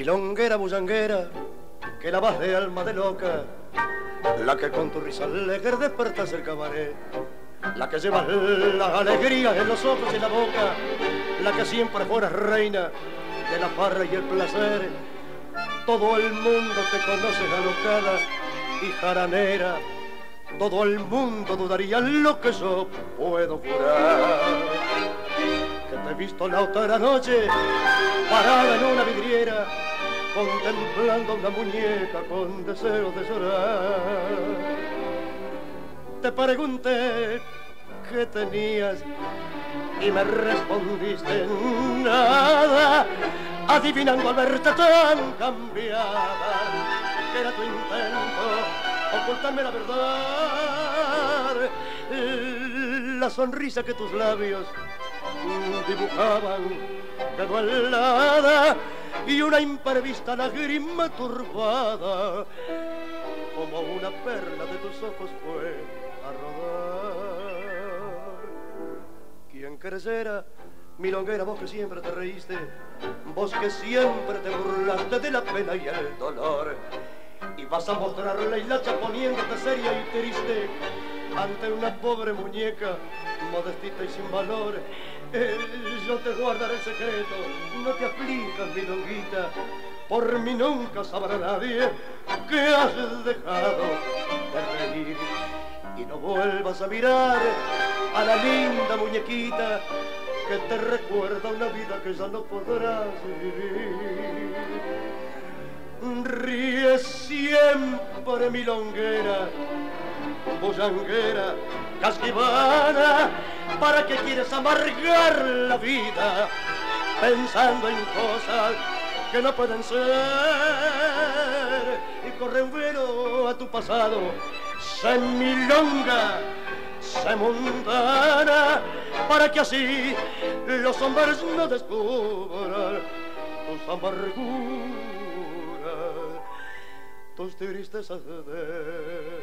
Milonguera bullanguera, que la vas de alma de loca, la que con tu risa alegre despertas el cabaret, la que lleva la alegría en los ojos y en la boca, la que siempre fuera reina de la farra y el placer. Todo el mundo te conoce alocada y jaranera, todo el mundo dudaría lo que yo puedo jurar. Que te he visto la otra noche parada en una vidriera, contemplando una muñeca con deseo de llorar. Te pregunté qué tenías y me respondiste nada, adivinando al verte tan cambiada, que era tu intento ocultarme la verdad, la sonrisa que tus labios dibujaban quedó helada y una imprevista lágrima turbada como una perla de tus ojos fue a rodar. Quien creyera, milonguera, vos que siempre te reíste, vos que siempre te burlaste de la pena y el dolor, y vas a mostrar la hilacha poniéndote seria y triste ante una pobre muñeca modestita y sin valor. Guardaré el secreto, no te aflijas, milonguita, por mí nunca sabrá nadie que has dejado de reír. Y no vuelvas a mirar a la linda muñequita que te recuerda una vida que ya no podrás vivir. Ríe siempre milonguera, bullanguera, casquivana, ¿para qué quieres amargar la vida pensando en cosas que no pueden ser? Y corre un velo a tu pasado, se milonga, se mundana, para que así los hombres no descubran tus amarguras, tus tristezas de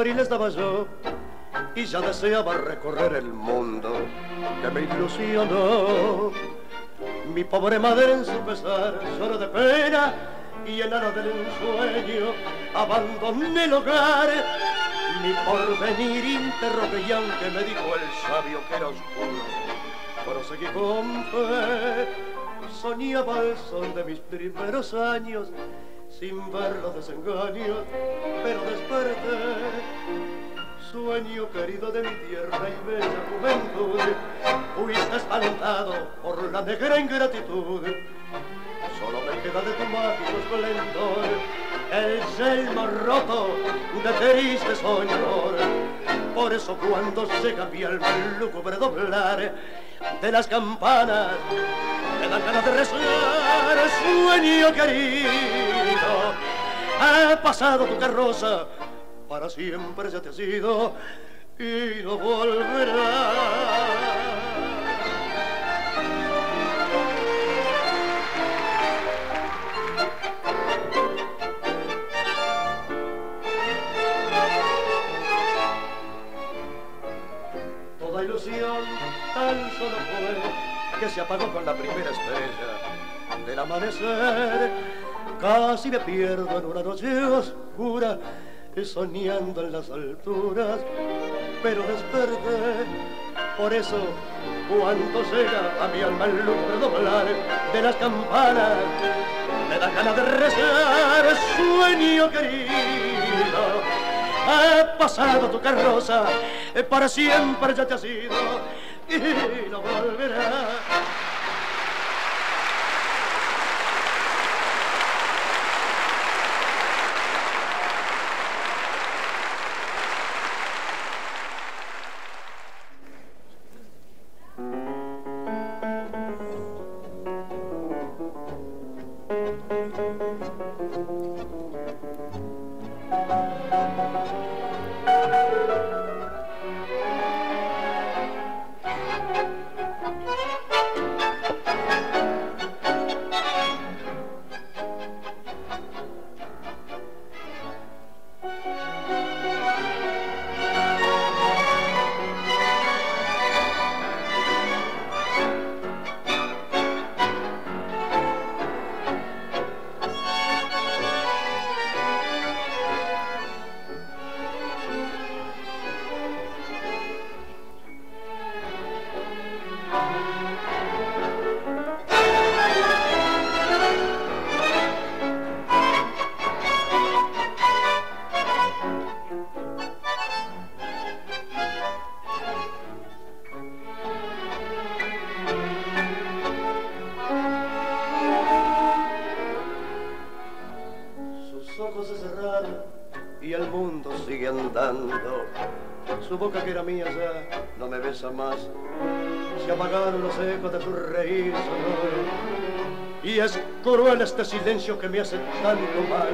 abril estaba yo y ya deseaba recorrer el mundo que me ilusionó. Mi pobre madre en su pesar lloró de pena y en aras del ensueño abandoné el hogar. Mi porvenir interrogué y aunque me dijo el sabio que era oscuro, proseguí con fe. Soñaba el sol de mis primeros años sin ver los desengaños, pero desperté. Sueño querido de mi tierra y bella juventud, fuiste espantado por la negra ingratitud. Solo me queda de tu mágico esplendor el selmo roto de triste soñador. Por eso cuando se cambia el lúgubre doblar de las campanas, me dan ganas de rezar, sueño querido ha pasado tu carroza, para siempre ya te has ido y no volverás. Toda ilusión tan solo fue que se apagó con la primera estrella del amanecer Casi me pierdo en una noche oscura, soñando en las alturas, pero desperté. Por eso, cuando llega a mi alma el doblar de las campanas, me da ganas de rezar, sueño querido. He pasado tu carroza, para siempre ya te has ido y no volverá. Boca que era mía ya no me besa más. Se apagaron los ecos de su reír Y es cruel este silencio que me hace tanto mal.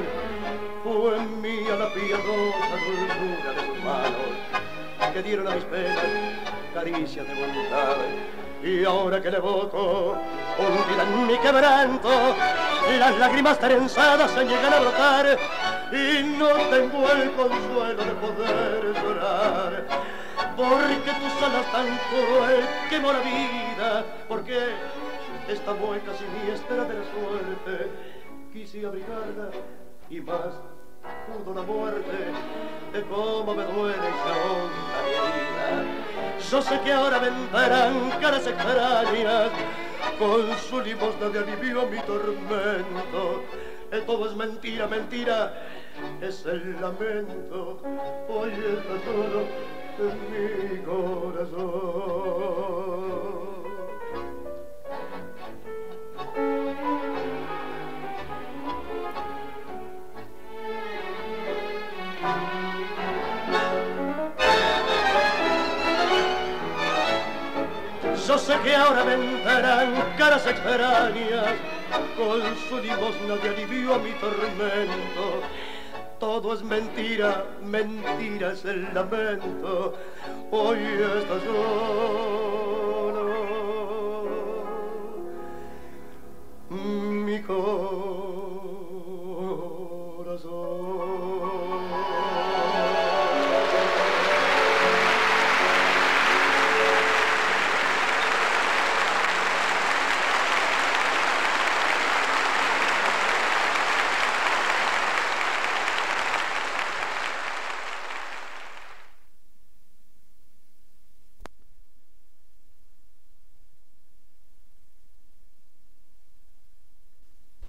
Fue mía la piadosa dulzura de sus manos que dieron a mis penas caricias de voluntad. Y ahora que le evoco, hundida en mi quebranto, las lágrimas trenzadas se llegan a brotar y no tengo el consuelo de poder llorar. Porque tus alas tan cruel quemó la vida, porque esta mueca siniestra de la suerte quise abrigarla y más pudo la muerte de cómo me duele esa honda mi vida. Yo sé que ahora vendrán caras extrañas con su limosna de alivio mi tormento todo es mentira, mentira, es el lamento, hoy está solo en mi corazón. Yo sé que ahora vendrán caras extrañas con su limosna de alivio mi tormento. Todo es mentira, mentira es el lamento. Hoy estás yo